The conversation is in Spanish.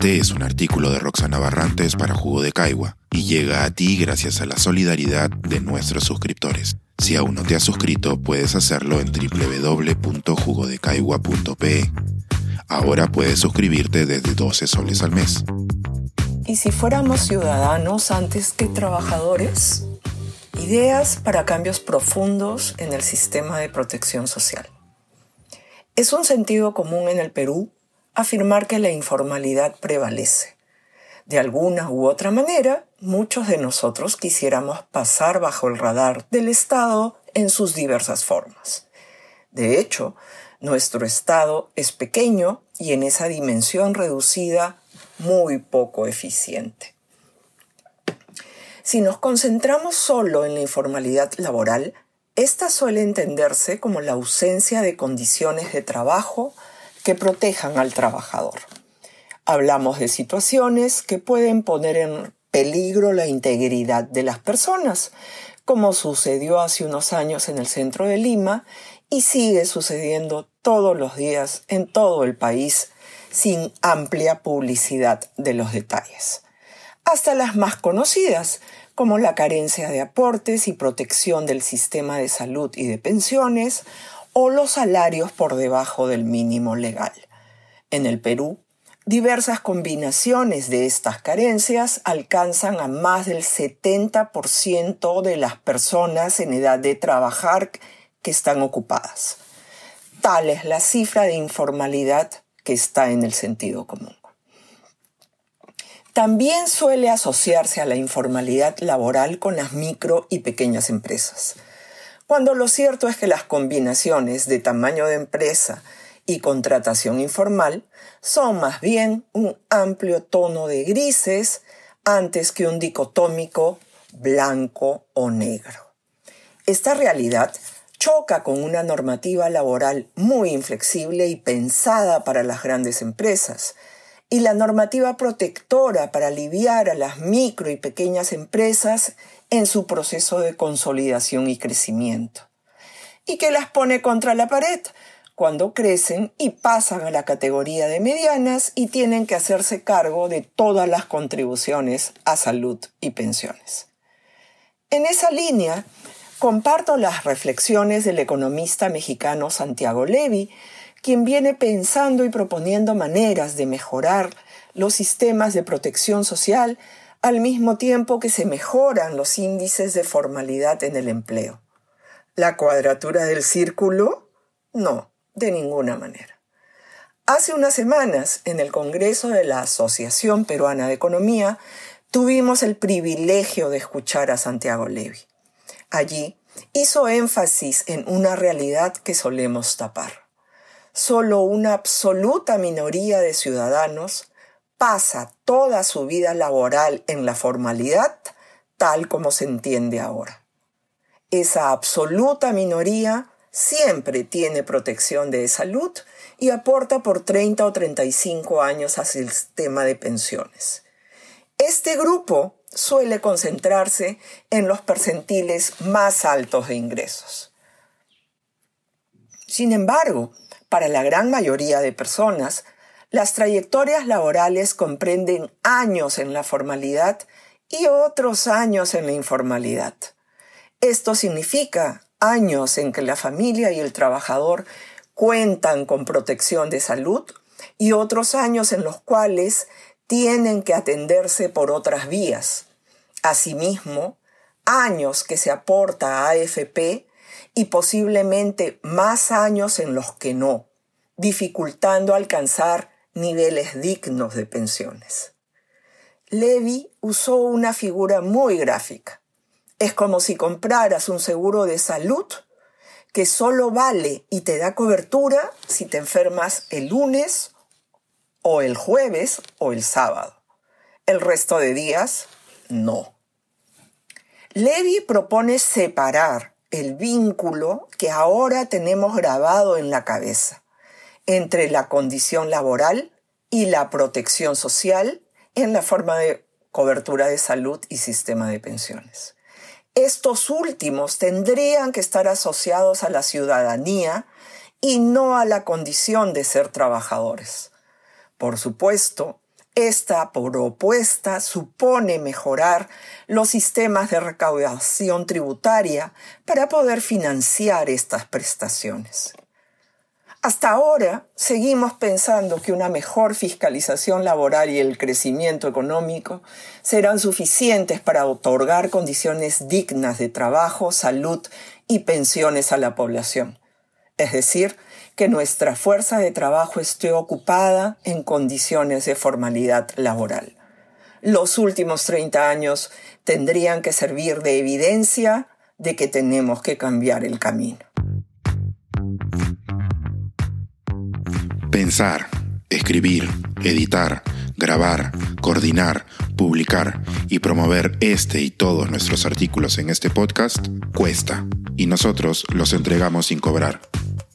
Este es un artículo de Roxana Barrantes para Jugo de Caigua y llega a ti gracias a la solidaridad de nuestros suscriptores. Si aún no te has suscrito, puedes hacerlo en www.jugodecaigua.pe. Ahora puedes suscribirte desde 12 soles al mes. ¿Y si fuéramos ciudadanos antes que trabajadores? Ideas para cambios profundos en el sistema de protección social. Es un sentido común en el Perú afirmar que la informalidad prevalece. De alguna u otra manera, muchos de nosotros quisiéramos pasar bajo el radar del Estado en sus diversas formas. De hecho, nuestro Estado es pequeño y en esa dimensión reducida muy poco eficiente. Si nos concentramos solo en la informalidad laboral, esta suele entenderse como la ausencia de condiciones de trabajo que protejan al trabajador. Hablamos de situaciones que pueden poner en peligro la integridad de las personas, como sucedió hace unos años en el centro de Lima y sigue sucediendo todos los días en todo el país sin amplia publicidad de los detalles. Hasta las más conocidas, como la carencia de aportes y protección del sistema de salud y de pensiones, o los salarios por debajo del mínimo legal. En el Perú, diversas combinaciones de estas carencias alcanzan a más del 70% de las personas en edad de trabajar que están ocupadas. Tal es la cifra de informalidad que está en el sentido común. También suele asociarse a la informalidad laboral con las micro y pequeñas empresas, cuando lo cierto es que las combinaciones de tamaño de empresa y contratación informal son más bien un amplio tono de grises antes que un dicotómico blanco o negro. Esta realidad choca con una normativa laboral muy inflexible y pensada para las grandes empresas, y la normativa protectora para aliviar a las micro y pequeñas empresas en su proceso de consolidación y crecimiento, y que las pone contra la pared cuando crecen y pasan a la categoría de medianas y tienen que hacerse cargo de todas las contribuciones a salud y pensiones. En esa línea, comparto las reflexiones del economista mexicano Santiago Levy, quien viene pensando y proponiendo maneras de mejorar los sistemas de protección social al mismo tiempo que se mejoran los índices de formalidad en el empleo. ¿La cuadratura del círculo? No, de ninguna manera. Hace unas semanas, en el Congreso de la Asociación Peruana de Economía, tuvimos el privilegio de escuchar a Santiago Levy. Allí hizo énfasis en una realidad que solemos tapar solo una absoluta minoría de ciudadanos pasa toda su vida laboral en la formalidad tal como se entiende ahora. Esa absoluta minoría siempre tiene protección de salud y aporta por 30 o 35 años al sistema de pensiones. Este grupo suele concentrarse en los percentiles más altos de ingresos. Sin embargo, para la gran mayoría de personas, las trayectorias laborales comprenden años en la formalidad y otros años en la informalidad. Esto significa años en que la familia y el trabajador cuentan con protección de salud y otros años en los cuales tienen que atenderse por otras vías. Asimismo, años que se aporta a AFP y posiblemente más años en los que no, dificultando alcanzar niveles dignos de pensiones. Levy usó una figura muy gráfica. Es como si compraras un seguro de salud que solo vale y te da cobertura si te enfermas el lunes o el jueves o el sábado. El resto de días, no. Levy propone separar el vínculo que ahora tenemos grabado en la cabeza entre la condición laboral y la protección social en la forma de cobertura de salud y sistema de pensiones. Estos últimos tendrían que estar asociados a la ciudadanía y no a la condición de ser trabajadores. Por supuesto, Esta propuesta supone mejorar los sistemas de recaudación tributaria para poder financiar estas prestaciones. Hasta ahora seguimos pensando que una mejor fiscalización laboral y el crecimiento económico serán suficientes para otorgar condiciones dignas de trabajo, salud y pensiones a la población. Es decir, que nuestra fuerza de trabajo esté ocupada en condiciones de formalidad laboral. Los últimos 30 años tendrían que servir de evidencia de que tenemos que cambiar el camino. Pensar, escribir, editar, grabar, coordinar, publicar y promover este y todos nuestros artículos en este podcast cuesta y nosotros los entregamos sin cobrar.